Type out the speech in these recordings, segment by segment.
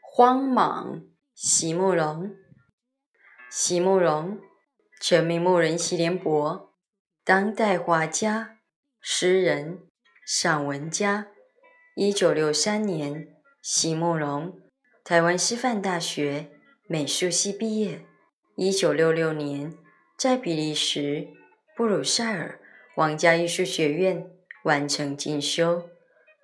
荒莽，席慕容。席慕容，全名慕人席联博，当代画家、诗人、散文家。一九六三年，席慕容，台湾师范大学美术系毕业。一九六六年，在比利时布鲁塞尔皇家艺术学院完成进修。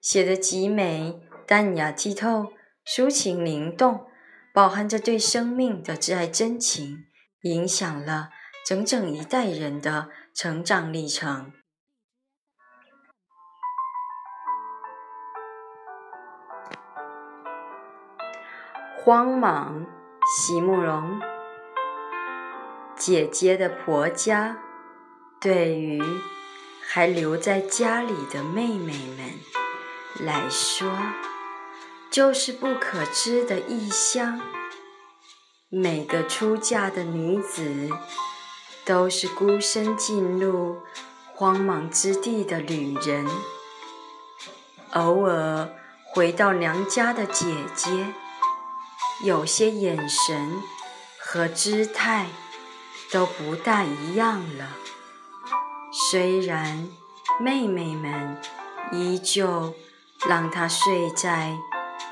写得极美、淡雅、剔透。抒情灵动，饱含着对生命的挚爱真情，影响了整整一代人的成长历程。荒莽，席慕容。姐姐的婆家，对于还留在家里的妹妹们来说。就是不可知的异乡。每个出嫁的女子，都是孤身进入荒莽之地的旅人。偶尔回到娘家的姐姐，有些眼神和姿态都不大一样了。虽然妹妹们依旧让她睡在。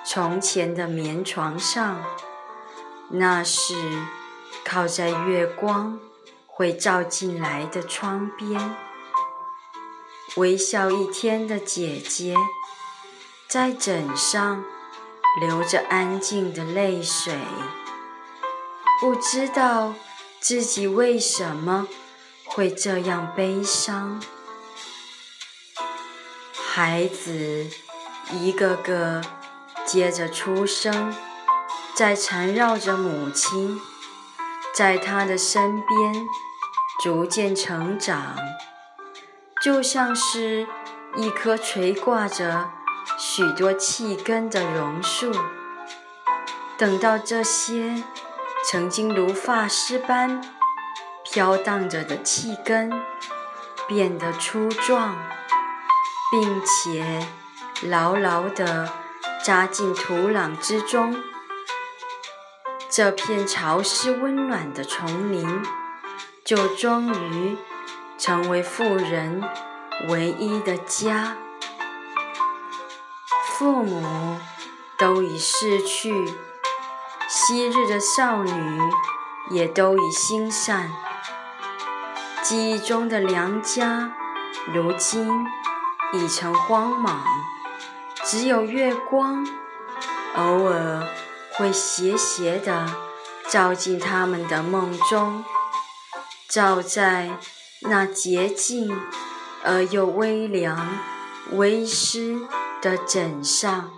从前的棉床上，那是靠在月光会照进来的窗边，微笑一天的姐姐，在枕上流着安静的泪水，不知道自己为什么会这样悲伤。孩子一个个。接着出生，在缠绕着母亲，在她的身边逐渐成长，就像是一棵垂挂着许多气根的榕树。等到这些曾经如发丝般飘荡着的气根变得粗壮，并且牢牢地。扎进土壤之中，这片潮湿温暖的丛林，就终于成为富人唯一的家。父母都已逝去，昔日的少女也都已心散，记忆中的娘家，如今已成荒莽。只有月光，偶尔会斜斜地照进他们的梦中，照在那洁净而又微凉、微湿的枕上。